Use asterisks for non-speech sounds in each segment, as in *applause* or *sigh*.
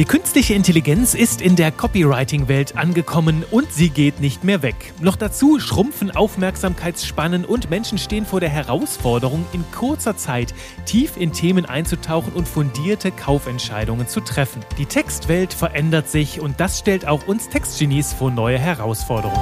Die künstliche Intelligenz ist in der Copywriting-Welt angekommen und sie geht nicht mehr weg. Noch dazu schrumpfen Aufmerksamkeitsspannen und Menschen stehen vor der Herausforderung, in kurzer Zeit tief in Themen einzutauchen und fundierte Kaufentscheidungen zu treffen. Die Textwelt verändert sich und das stellt auch uns Textgenies vor neue Herausforderungen.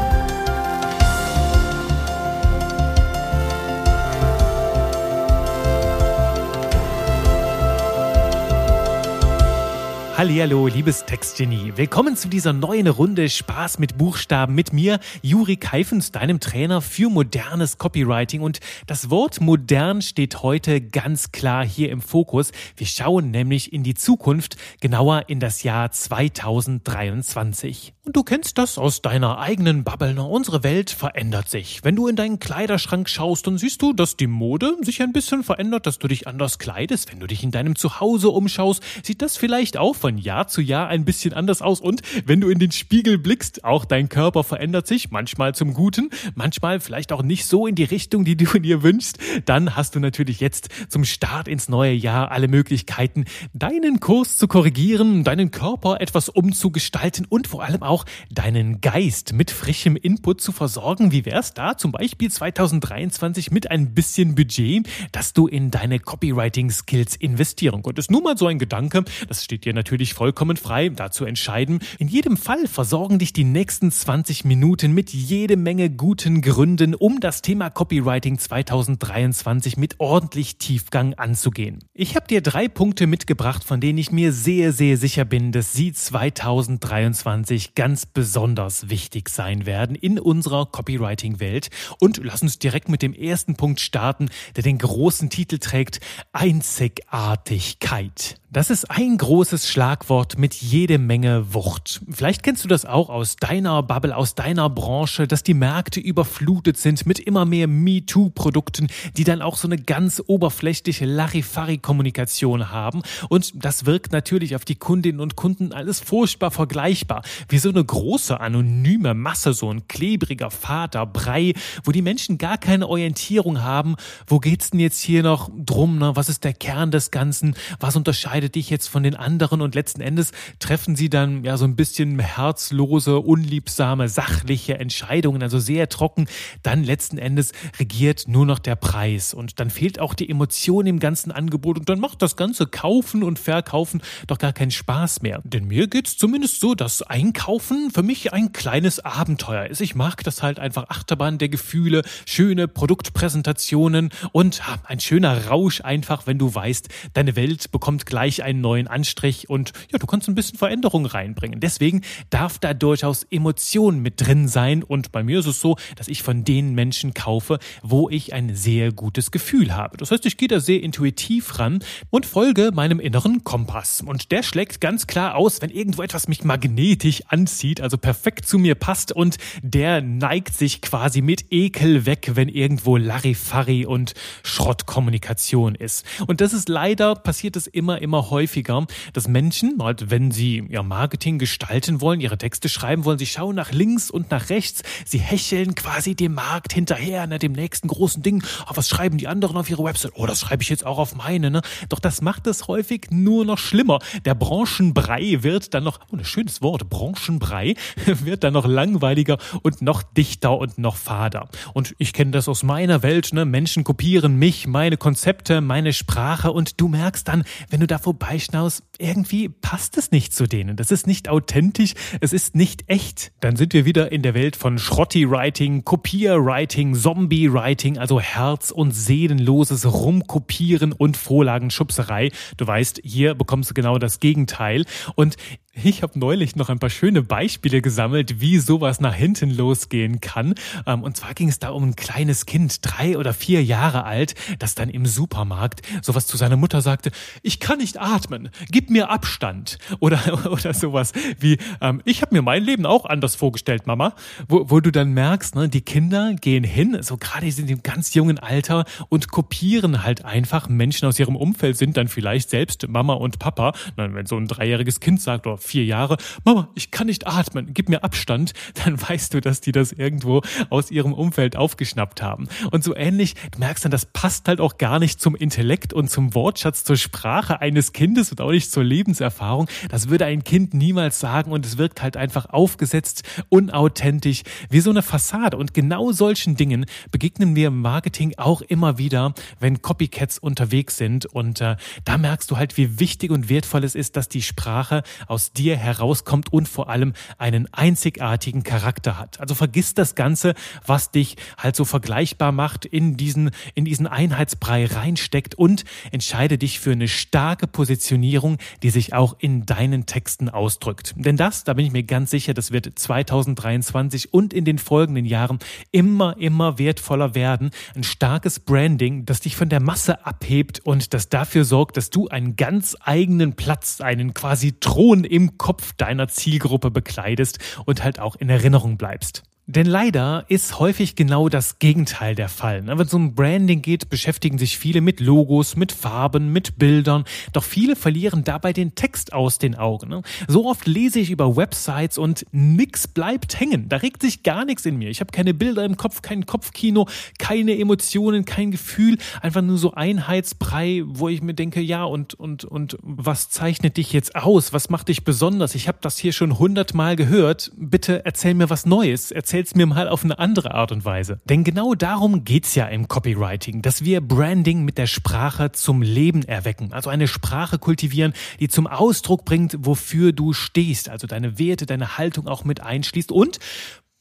Hallo, liebes Textgenie. Willkommen zu dieser neuen Runde Spaß mit Buchstaben mit mir, Juri Keifens, deinem Trainer für modernes Copywriting. Und das Wort modern steht heute ganz klar hier im Fokus. Wir schauen nämlich in die Zukunft, genauer in das Jahr 2023. Und du kennst das aus deiner eigenen Bubble. Ne? Unsere Welt verändert sich. Wenn du in deinen Kleiderschrank schaust, dann siehst du, dass die Mode sich ein bisschen verändert, dass du dich anders kleidest. Wenn du dich in deinem Zuhause umschaust, sieht das vielleicht auch von Jahr zu Jahr ein bisschen anders aus. Und wenn du in den Spiegel blickst, auch dein Körper verändert sich, manchmal zum Guten, manchmal vielleicht auch nicht so in die Richtung, die du *laughs* dir wünschst. Dann hast du natürlich jetzt zum Start ins neue Jahr alle Möglichkeiten, deinen Kurs zu korrigieren, deinen Körper etwas umzugestalten und vor allem auch auch deinen Geist mit frischem Input zu versorgen. Wie wär's da zum Beispiel 2023 mit ein bisschen Budget, das du in deine Copywriting-Skills investieren konntest? Nur mal so ein Gedanke, das steht dir natürlich vollkommen frei, da zu entscheiden. In jedem Fall versorgen dich die nächsten 20 Minuten mit jede Menge guten Gründen, um das Thema Copywriting 2023 mit ordentlich Tiefgang anzugehen. Ich habe dir drei Punkte mitgebracht, von denen ich mir sehr, sehr sicher bin, dass sie 2023 ganz ganz besonders wichtig sein werden in unserer Copywriting-Welt. Und lass uns direkt mit dem ersten Punkt starten, der den großen Titel trägt Einzigartigkeit. Das ist ein großes Schlagwort mit jede Menge Wucht. Vielleicht kennst du das auch aus deiner Bubble, aus deiner Branche, dass die Märkte überflutet sind mit immer mehr MeToo-Produkten, die dann auch so eine ganz oberflächliche Larifari-Kommunikation haben. Und das wirkt natürlich auf die Kundinnen und Kunden alles furchtbar vergleichbar. Wie so eine große, anonyme Masse, so ein klebriger Vater, Brei, wo die Menschen gar keine Orientierung haben. Wo geht's denn jetzt hier noch drum? Ne? Was ist der Kern des Ganzen? Was unterscheidet unterscheidet dich jetzt von den anderen und letzten Endes treffen sie dann ja so ein bisschen herzlose, unliebsame, sachliche Entscheidungen, also sehr trocken. Dann letzten Endes regiert nur noch der Preis und dann fehlt auch die Emotion im ganzen Angebot und dann macht das ganze Kaufen und Verkaufen doch gar keinen Spaß mehr. Denn mir geht's zumindest so, dass Einkaufen für mich ein kleines Abenteuer ist. Ich mag das halt einfach Achterbahn der Gefühle, schöne Produktpräsentationen und ein schöner Rausch einfach, wenn du weißt, deine Welt bekommt gleich gleich einen neuen Anstrich und ja, du kannst ein bisschen Veränderung reinbringen. Deswegen darf da durchaus Emotion mit drin sein und bei mir ist es so, dass ich von den Menschen kaufe, wo ich ein sehr gutes Gefühl habe. Das heißt, ich gehe da sehr intuitiv ran und folge meinem inneren Kompass und der schlägt ganz klar aus, wenn irgendwo etwas mich magnetisch anzieht, also perfekt zu mir passt und der neigt sich quasi mit Ekel weg, wenn irgendwo Larifari und Schrottkommunikation ist. Und das ist leider passiert es immer, immer immer häufiger, dass Menschen, halt, wenn sie ihr Marketing gestalten wollen, ihre Texte schreiben wollen, sie schauen nach links und nach rechts, sie hecheln quasi dem Markt hinterher, ne, dem nächsten großen Ding. Oh, was schreiben die anderen auf ihre Website? Oh, das schreibe ich jetzt auch auf meine. Ne? Doch das macht es häufig nur noch schlimmer. Der Branchenbrei wird dann noch, oh, ein schönes Wort, Branchenbrei, *laughs* wird dann noch langweiliger und noch dichter und noch fader. Und ich kenne das aus meiner Welt. Ne? Menschen kopieren mich, meine Konzepte, meine Sprache und du merkst dann, wenn du davon vorbeischnaust, irgendwie passt es nicht zu denen. Das ist nicht authentisch, es ist nicht echt. Dann sind wir wieder in der Welt von Schrotti-Writing, Kopier-Writing, Zombie-Writing, also herz- und seelenloses Rumkopieren und Vorlagenschubserei. Du weißt, hier bekommst du genau das Gegenteil. Und ich habe neulich noch ein paar schöne Beispiele gesammelt, wie sowas nach hinten losgehen kann. Ähm, und zwar ging es da um ein kleines Kind, drei oder vier Jahre alt, das dann im Supermarkt sowas zu seiner Mutter sagte, ich kann nicht atmen, gib mir Abstand. *laughs* Oder, oder sowas wie, ähm, ich habe mir mein Leben auch anders vorgestellt, Mama. Wo, wo du dann merkst, ne, die Kinder gehen hin, so gerade sind im ganz jungen Alter und kopieren halt einfach Menschen aus ihrem Umfeld, sind dann vielleicht selbst Mama und Papa. wenn so ein dreijähriges Kind sagt, oder vier Jahre, Mama, ich kann nicht atmen, gib mir Abstand, *laughs* dann weißt du, dass die das irgendwo aus ihrem Umfeld aufgeschnappt haben. Und so ähnlich, du merkst dann, das passt halt auch gar nicht zum Intellekt und zum Wortschatz, zur Sprache eines Kindes und auch nicht zur Lebenserfahrung. Das würde ein Kind niemals sagen und es wirkt halt einfach aufgesetzt, unauthentisch, wie so eine Fassade. Und genau solchen Dingen begegnen wir im Marketing auch immer wieder, wenn Copycats unterwegs sind. Und äh, da merkst du halt, wie wichtig und wertvoll es ist, dass die Sprache aus dir herauskommt und vor allem einen einzigartigen Charakter hat. Also vergiss das Ganze, was dich halt so vergleichbar macht, in diesen, in diesen Einheitsbrei reinsteckt und entscheide dich für eine starke Positionierung, die sich auch in deinen Texten ausdrückt. Denn das, da bin ich mir ganz sicher, das wird 2023 und in den folgenden Jahren immer, immer wertvoller werden. Ein starkes Branding, das dich von der Masse abhebt und das dafür sorgt, dass du einen ganz eigenen Platz, einen quasi Thron im Kopf deiner Zielgruppe bekleidest und halt auch in Erinnerung bleibst. Denn leider ist häufig genau das Gegenteil der Fall. Wenn es um Branding geht, beschäftigen sich viele mit Logos, mit Farben, mit Bildern. Doch viele verlieren dabei den Text aus den Augen. So oft lese ich über Websites und nix bleibt hängen. Da regt sich gar nichts in mir. Ich habe keine Bilder im Kopf, kein Kopfkino, keine Emotionen, kein Gefühl. Einfach nur so Einheitsbrei, wo ich mir denke, ja, und, und, und was zeichnet dich jetzt aus? Was macht dich besonders? Ich habe das hier schon hundertmal gehört. Bitte erzähl mir was Neues. Erzähl erzähl's mir mal auf eine andere Art und Weise. Denn genau darum geht's ja im Copywriting, dass wir Branding mit der Sprache zum Leben erwecken. Also eine Sprache kultivieren, die zum Ausdruck bringt, wofür du stehst. Also deine Werte, deine Haltung auch mit einschließt und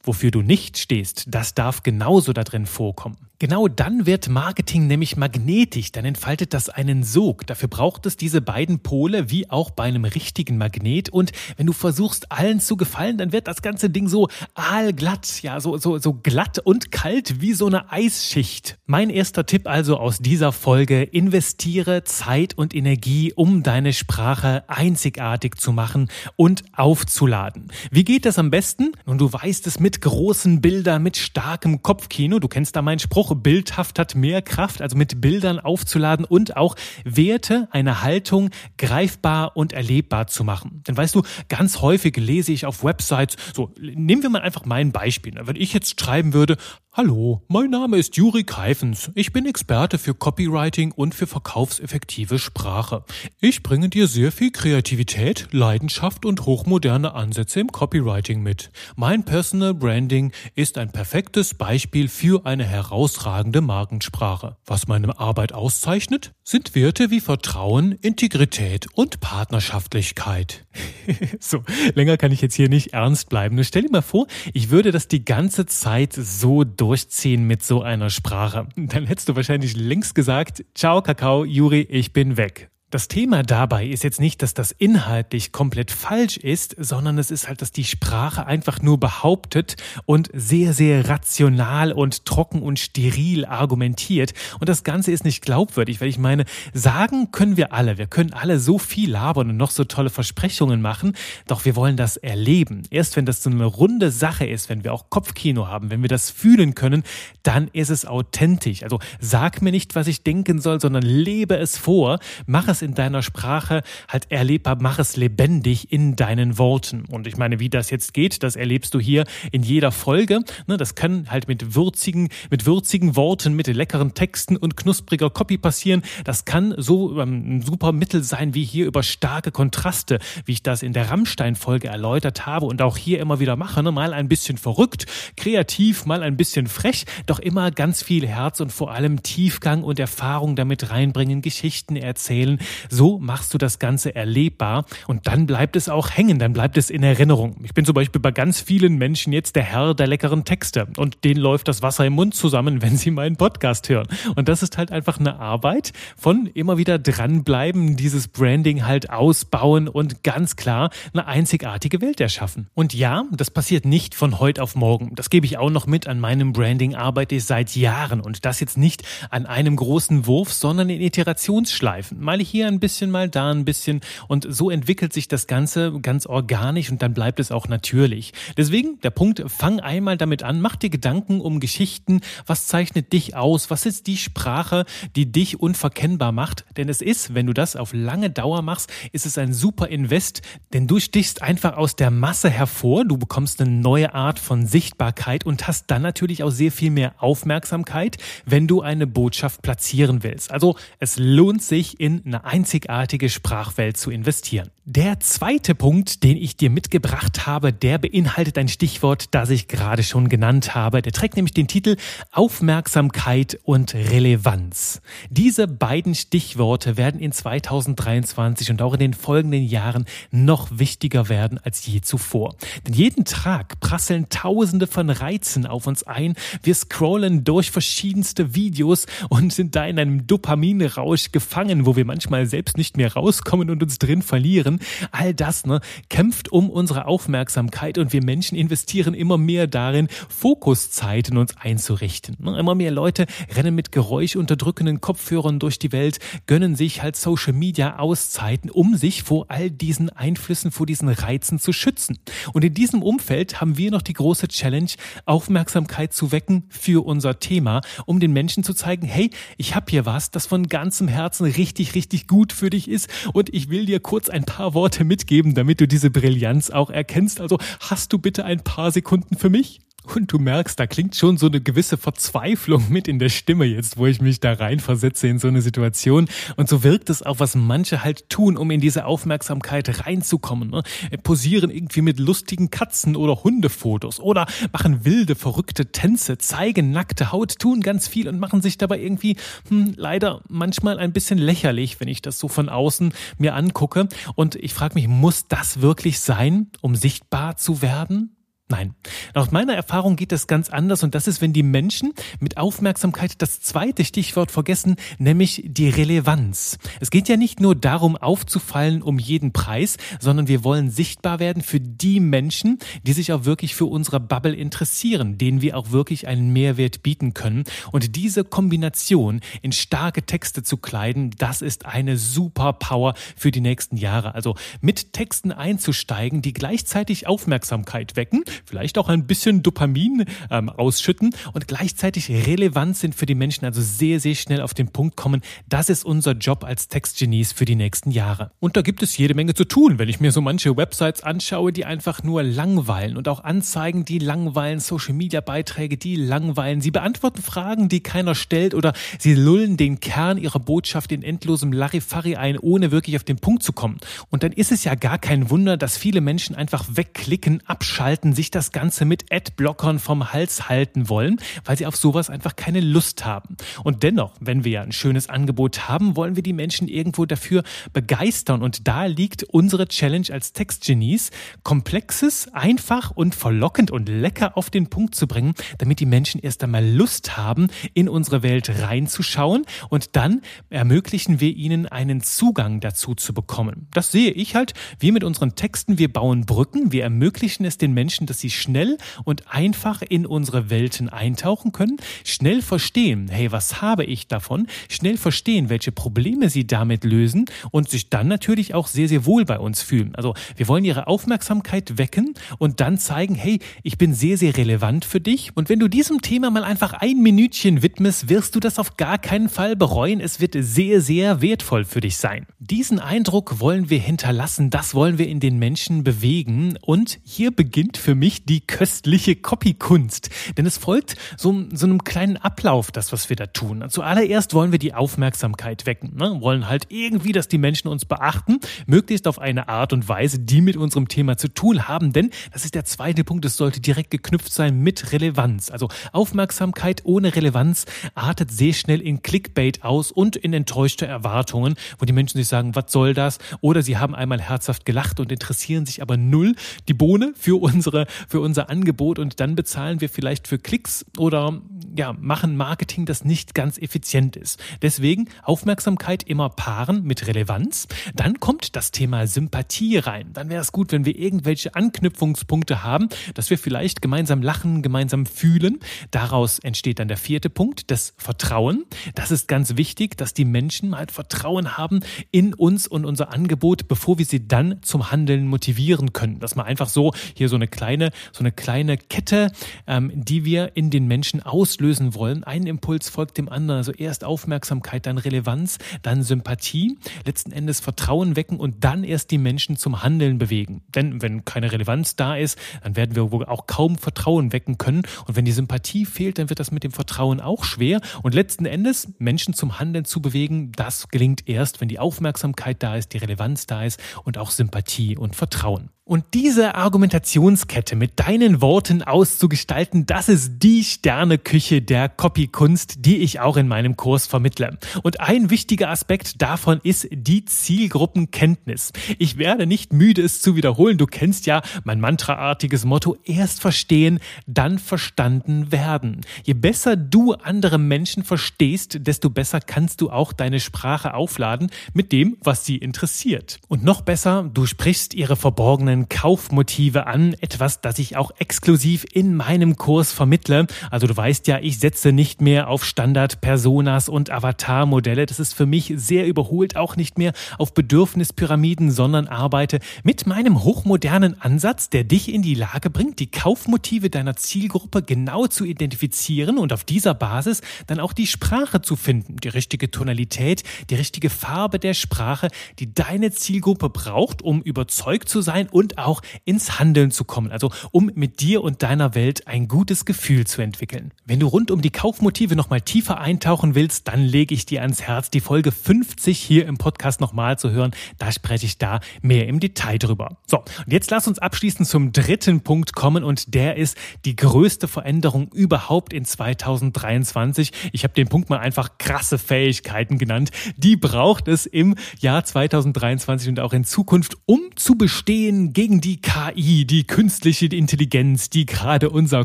wofür du nicht stehst, das darf genauso da drin vorkommen. Genau dann wird Marketing nämlich magnetisch, dann entfaltet das einen Sog. Dafür braucht es diese beiden Pole wie auch bei einem richtigen Magnet. Und wenn du versuchst, allen zu gefallen, dann wird das ganze Ding so aalglatt, ja, so, so, so glatt und kalt wie so eine Eisschicht. Mein erster Tipp also aus dieser Folge, investiere Zeit und Energie, um deine Sprache einzigartig zu machen und aufzuladen. Wie geht das am besten? Und du weißt es mit großen Bildern, mit starkem Kopfkino. Du kennst da meinen Spruch, auch bildhaft hat mehr Kraft, also mit Bildern aufzuladen und auch Werte, eine Haltung greifbar und erlebbar zu machen. Denn weißt du, ganz häufig lese ich auf Websites, so nehmen wir mal einfach mein Beispiel. Wenn ich jetzt schreiben würde, Hallo, mein Name ist Juri Keifens. Ich bin Experte für Copywriting und für verkaufseffektive Sprache. Ich bringe dir sehr viel Kreativität, Leidenschaft und hochmoderne Ansätze im Copywriting mit. Mein Personal Branding ist ein perfektes Beispiel für eine herausragende Markensprache. Was meine Arbeit auszeichnet, sind Werte wie Vertrauen, Integrität und Partnerschaftlichkeit. *laughs* so, länger kann ich jetzt hier nicht ernst bleiben. Stell dir mal vor, ich würde das die ganze Zeit so durchziehen mit so einer Sprache. Dann hättest du wahrscheinlich längst gesagt, ciao Kakao, Juri, ich bin weg. Das Thema dabei ist jetzt nicht, dass das inhaltlich komplett falsch ist, sondern es ist halt, dass die Sprache einfach nur behauptet und sehr, sehr rational und trocken und steril argumentiert. Und das Ganze ist nicht glaubwürdig, weil ich meine, sagen können wir alle. Wir können alle so viel labern und noch so tolle Versprechungen machen, doch wir wollen das erleben. Erst wenn das so eine runde Sache ist, wenn wir auch Kopfkino haben, wenn wir das fühlen können, dann ist es authentisch. Also sag mir nicht, was ich denken soll, sondern lebe es vor, mach es es in deiner Sprache halt erlebbar, mach es lebendig in deinen Worten. Und ich meine, wie das jetzt geht, das erlebst du hier in jeder Folge. Ne, das kann halt mit würzigen, mit würzigen Worten, mit leckeren Texten und knuspriger Copy passieren. Das kann so ähm, ein super Mittel sein wie hier über starke Kontraste, wie ich das in der Rammstein-Folge erläutert habe und auch hier immer wieder mache. Ne? Mal ein bisschen verrückt, kreativ, mal ein bisschen frech, doch immer ganz viel Herz und vor allem Tiefgang und Erfahrung damit reinbringen, Geschichten erzählen, so machst du das Ganze erlebbar und dann bleibt es auch hängen, dann bleibt es in Erinnerung. Ich bin zum Beispiel bei ganz vielen Menschen jetzt der Herr der leckeren Texte und denen läuft das Wasser im Mund zusammen, wenn sie meinen Podcast hören. Und das ist halt einfach eine Arbeit von immer wieder dranbleiben, dieses Branding halt ausbauen und ganz klar eine einzigartige Welt erschaffen. Und ja, das passiert nicht von heute auf morgen. Das gebe ich auch noch mit an meinem Branding arbeite ich seit Jahren und das jetzt nicht an einem großen Wurf, sondern in Iterationsschleifen. Mal hier hier ein bisschen, mal da ein bisschen. Und so entwickelt sich das Ganze ganz organisch und dann bleibt es auch natürlich. Deswegen der Punkt, fang einmal damit an, mach dir Gedanken um Geschichten, was zeichnet dich aus, was ist die Sprache, die dich unverkennbar macht. Denn es ist, wenn du das auf lange Dauer machst, ist es ein super Invest, denn du stichst einfach aus der Masse hervor, du bekommst eine neue Art von Sichtbarkeit und hast dann natürlich auch sehr viel mehr Aufmerksamkeit, wenn du eine Botschaft platzieren willst. Also es lohnt sich, in eine einzigartige Sprachwelt zu investieren. Der zweite Punkt, den ich dir mitgebracht habe, der beinhaltet ein Stichwort, das ich gerade schon genannt habe. Der trägt nämlich den Titel Aufmerksamkeit und Relevanz. Diese beiden Stichworte werden in 2023 und auch in den folgenden Jahren noch wichtiger werden als je zuvor. Denn jeden Tag prasseln Tausende von Reizen auf uns ein. Wir scrollen durch verschiedenste Videos und sind da in einem Dopaminrausch gefangen, wo wir manchmal selbst nicht mehr rauskommen und uns drin verlieren. All das ne, kämpft um unsere Aufmerksamkeit und wir Menschen investieren immer mehr darin, Fokuszeiten uns einzurichten. Ne, immer mehr Leute rennen mit geräuschunterdrückenden Kopfhörern durch die Welt, gönnen sich halt Social Media Auszeiten, um sich vor all diesen Einflüssen, vor diesen Reizen zu schützen. Und in diesem Umfeld haben wir noch die große Challenge, Aufmerksamkeit zu wecken für unser Thema, um den Menschen zu zeigen, hey, ich habe hier was, das von ganzem Herzen richtig, richtig gut für dich ist und ich will dir kurz ein paar Worte mitgeben, damit du diese Brillanz auch erkennst. Also hast du bitte ein paar Sekunden für mich? Und du merkst, da klingt schon so eine gewisse Verzweiflung mit in der Stimme jetzt, wo ich mich da reinversetze in so eine Situation. Und so wirkt es auch, was manche halt tun, um in diese Aufmerksamkeit reinzukommen. Ne? Posieren irgendwie mit lustigen Katzen- oder Hundefotos oder machen wilde, verrückte Tänze, zeigen nackte Haut, tun ganz viel und machen sich dabei irgendwie hm, leider manchmal ein bisschen lächerlich, wenn ich das so von außen mir angucke. Und ich frage mich, muss das wirklich sein, um sichtbar zu werden? Nein. Aus meiner Erfahrung geht das ganz anders und das ist, wenn die Menschen mit Aufmerksamkeit das zweite Stichwort vergessen, nämlich die Relevanz. Es geht ja nicht nur darum, aufzufallen um jeden Preis, sondern wir wollen sichtbar werden für die Menschen, die sich auch wirklich für unsere Bubble interessieren, denen wir auch wirklich einen Mehrwert bieten können. Und diese Kombination in starke Texte zu kleiden, das ist eine super Power für die nächsten Jahre. Also mit Texten einzusteigen, die gleichzeitig Aufmerksamkeit wecken, vielleicht auch ein bisschen Dopamin ähm, ausschütten und gleichzeitig relevant sind für die Menschen, also sehr, sehr schnell auf den Punkt kommen. Das ist unser Job als Textgenies für die nächsten Jahre. Und da gibt es jede Menge zu tun, wenn ich mir so manche Websites anschaue, die einfach nur langweilen und auch Anzeigen, die langweilen, Social Media Beiträge, die langweilen. Sie beantworten Fragen, die keiner stellt oder sie lullen den Kern ihrer Botschaft in endlosem Larifari ein, ohne wirklich auf den Punkt zu kommen. Und dann ist es ja gar kein Wunder, dass viele Menschen einfach wegklicken, abschalten, sich sich das Ganze mit Adblockern vom Hals halten wollen, weil sie auf sowas einfach keine Lust haben. Und dennoch, wenn wir ja ein schönes Angebot haben, wollen wir die Menschen irgendwo dafür begeistern. Und da liegt unsere Challenge als Textgenies, komplexes, einfach und verlockend und lecker auf den Punkt zu bringen, damit die Menschen erst einmal Lust haben, in unsere Welt reinzuschauen und dann ermöglichen wir ihnen einen Zugang dazu zu bekommen. Das sehe ich halt, wir mit unseren Texten, wir bauen Brücken, wir ermöglichen es den Menschen, dass sie schnell und einfach in unsere Welten eintauchen können, schnell verstehen, hey, was habe ich davon, schnell verstehen, welche Probleme sie damit lösen und sich dann natürlich auch sehr, sehr wohl bei uns fühlen. Also wir wollen ihre Aufmerksamkeit wecken und dann zeigen, hey, ich bin sehr, sehr relevant für dich. Und wenn du diesem Thema mal einfach ein Minütchen widmest, wirst du das auf gar keinen Fall bereuen. Es wird sehr, sehr wertvoll für dich sein. Diesen Eindruck wollen wir hinterlassen, das wollen wir in den Menschen bewegen. Und hier beginnt für mich mich die köstliche Copykunst. Denn es folgt so, so einem kleinen Ablauf, das, was wir da tun. Zuallererst wollen wir die Aufmerksamkeit wecken. Ne? Wollen halt irgendwie, dass die Menschen uns beachten, möglichst auf eine Art und Weise, die mit unserem Thema zu tun haben. Denn das ist der zweite Punkt, es sollte direkt geknüpft sein mit Relevanz. Also Aufmerksamkeit ohne Relevanz artet sehr schnell in Clickbait aus und in enttäuschte Erwartungen, wo die Menschen sich sagen, was soll das? Oder sie haben einmal herzhaft gelacht und interessieren sich aber null die Bohne für unsere für unser Angebot und dann bezahlen wir vielleicht für Klicks oder ja, machen Marketing, das nicht ganz effizient ist. Deswegen Aufmerksamkeit immer paaren mit Relevanz. Dann kommt das Thema Sympathie rein. Dann wäre es gut, wenn wir irgendwelche Anknüpfungspunkte haben, dass wir vielleicht gemeinsam lachen, gemeinsam fühlen. Daraus entsteht dann der vierte Punkt, das Vertrauen. Das ist ganz wichtig, dass die Menschen mal Vertrauen haben in uns und unser Angebot, bevor wir sie dann zum Handeln motivieren können. Dass man einfach so hier so eine kleine, so eine kleine Kette, ähm, die wir in den Menschen auslösen wollen. Ein Impuls folgt dem anderen. Also erst Aufmerksamkeit, dann Relevanz, dann Sympathie, letzten Endes Vertrauen wecken und dann erst die Menschen zum Handeln bewegen. Denn wenn keine Relevanz da ist, dann werden wir wohl auch kaum Vertrauen wecken können. Und wenn die Sympathie fehlt, dann wird das mit dem Vertrauen auch schwer. Und letzten Endes Menschen zum Handeln zu bewegen, das gelingt erst, wenn die Aufmerksamkeit da ist, die Relevanz da ist und auch Sympathie und Vertrauen. Und diese Argumentationskette mit deinen Worten auszugestalten, das ist die Sterneküche der Copykunst, die ich auch in meinem Kurs vermittle. Und ein wichtiger Aspekt davon ist die Zielgruppenkenntnis. Ich werde nicht müde, es zu wiederholen. Du kennst ja mein mantraartiges Motto, erst verstehen, dann verstanden werden. Je besser du andere Menschen verstehst, desto besser kannst du auch deine Sprache aufladen mit dem, was sie interessiert. Und noch besser, du sprichst ihre verborgenen eigenen Kaufmotive an, etwas, das ich auch exklusiv in meinem Kurs vermittle. Also du weißt ja, ich setze nicht mehr auf Standard-Personas und Avatar-Modelle. Das ist für mich sehr überholt, auch nicht mehr auf Bedürfnispyramiden, sondern arbeite mit meinem hochmodernen Ansatz, der dich in die Lage bringt, die Kaufmotive deiner Zielgruppe genau zu identifizieren und auf dieser Basis dann auch die Sprache zu finden, die richtige Tonalität, die richtige Farbe der Sprache, die deine Zielgruppe braucht, um überzeugt zu sein und und auch ins Handeln zu kommen, also um mit dir und deiner Welt ein gutes Gefühl zu entwickeln. Wenn du rund um die Kaufmotive nochmal tiefer eintauchen willst, dann lege ich dir ans Herz, die Folge 50 hier im Podcast nochmal zu hören. Da spreche ich da mehr im Detail drüber. So, und jetzt lass uns abschließend zum dritten Punkt kommen und der ist die größte Veränderung überhaupt in 2023. Ich habe den Punkt mal einfach krasse Fähigkeiten genannt. Die braucht es im Jahr 2023 und auch in Zukunft, um zu bestehen, gegen die KI, die künstliche Intelligenz, die gerade unser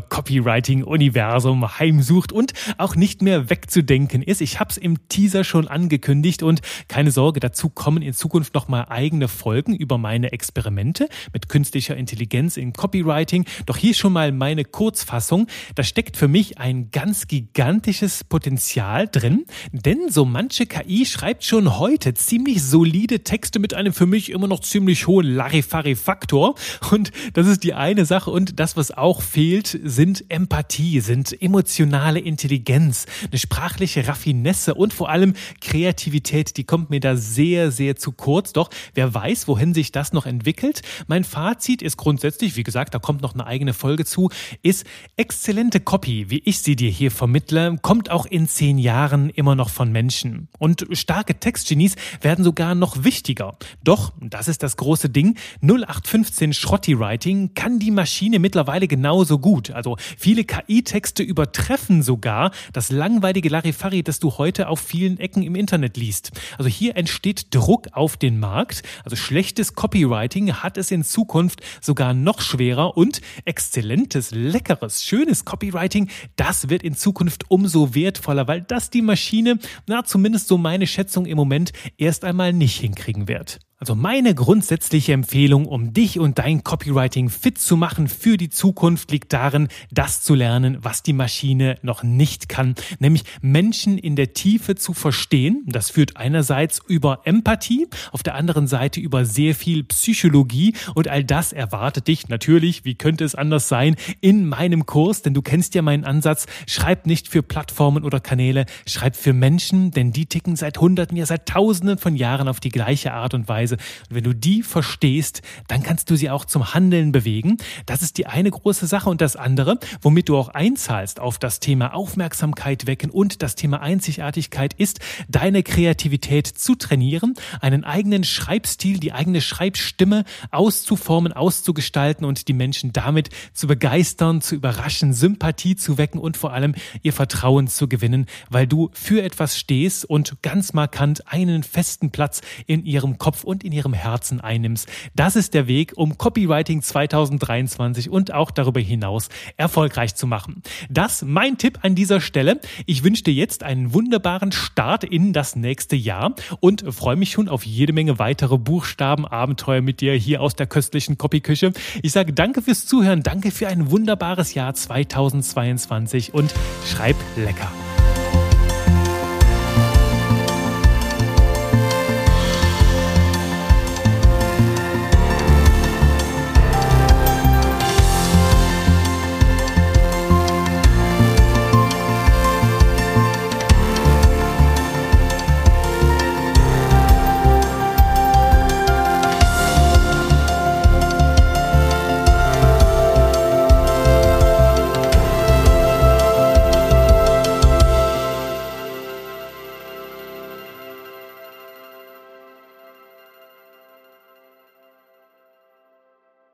Copywriting-Universum heimsucht und auch nicht mehr wegzudenken ist. Ich habe es im Teaser schon angekündigt und keine Sorge, dazu kommen in Zukunft nochmal eigene Folgen über meine Experimente mit künstlicher Intelligenz im Copywriting. Doch hier schon mal meine Kurzfassung. Da steckt für mich ein ganz gigantisches Potenzial drin, denn so manche KI schreibt schon heute ziemlich solide Texte mit einem für mich immer noch ziemlich hohen Larifari-Fakt Faktor. Und das ist die eine Sache. Und das, was auch fehlt, sind Empathie, sind emotionale Intelligenz, eine sprachliche Raffinesse und vor allem Kreativität. Die kommt mir da sehr, sehr zu kurz. Doch wer weiß, wohin sich das noch entwickelt. Mein Fazit ist grundsätzlich, wie gesagt, da kommt noch eine eigene Folge zu, ist exzellente Copy, wie ich sie dir hier vermittle, kommt auch in zehn Jahren immer noch von Menschen. Und starke Textgenies werden sogar noch wichtiger. Doch, das ist das große Ding, 08 0815 Schrotti Writing kann die Maschine mittlerweile genauso gut. Also viele KI-Texte übertreffen sogar das langweilige Larifari, das du heute auf vielen Ecken im Internet liest. Also hier entsteht Druck auf den Markt. Also schlechtes Copywriting hat es in Zukunft sogar noch schwerer und exzellentes, leckeres, schönes Copywriting, das wird in Zukunft umso wertvoller, weil das die Maschine, na zumindest so meine Schätzung im Moment, erst einmal nicht hinkriegen wird. Also meine grundsätzliche Empfehlung, um dich und dein Copywriting fit zu machen für die Zukunft, liegt darin, das zu lernen, was die Maschine noch nicht kann, nämlich Menschen in der Tiefe zu verstehen. Das führt einerseits über Empathie, auf der anderen Seite über sehr viel Psychologie. Und all das erwartet dich natürlich, wie könnte es anders sein, in meinem Kurs, denn du kennst ja meinen Ansatz, schreib nicht für Plattformen oder Kanäle, schreib für Menschen, denn die ticken seit Hunderten, ja seit Tausenden von Jahren auf die gleiche Art und Weise Weise. Und wenn du die verstehst, dann kannst du sie auch zum Handeln bewegen. Das ist die eine große Sache. Und das andere, womit du auch einzahlst auf das Thema Aufmerksamkeit wecken und das Thema Einzigartigkeit, ist, deine Kreativität zu trainieren, einen eigenen Schreibstil, die eigene Schreibstimme auszuformen, auszugestalten und die Menschen damit zu begeistern, zu überraschen, Sympathie zu wecken und vor allem ihr Vertrauen zu gewinnen, weil du für etwas stehst und ganz markant einen festen Platz in ihrem Kopf und und in ihrem Herzen einnimmst. Das ist der Weg, um Copywriting 2023 und auch darüber hinaus erfolgreich zu machen. Das mein Tipp an dieser Stelle. Ich wünsche dir jetzt einen wunderbaren Start in das nächste Jahr und freue mich schon auf jede Menge weitere Buchstabenabenteuer mit dir hier aus der köstlichen Copyküche. Ich sage danke fürs Zuhören, danke für ein wunderbares Jahr 2022 und schreib lecker.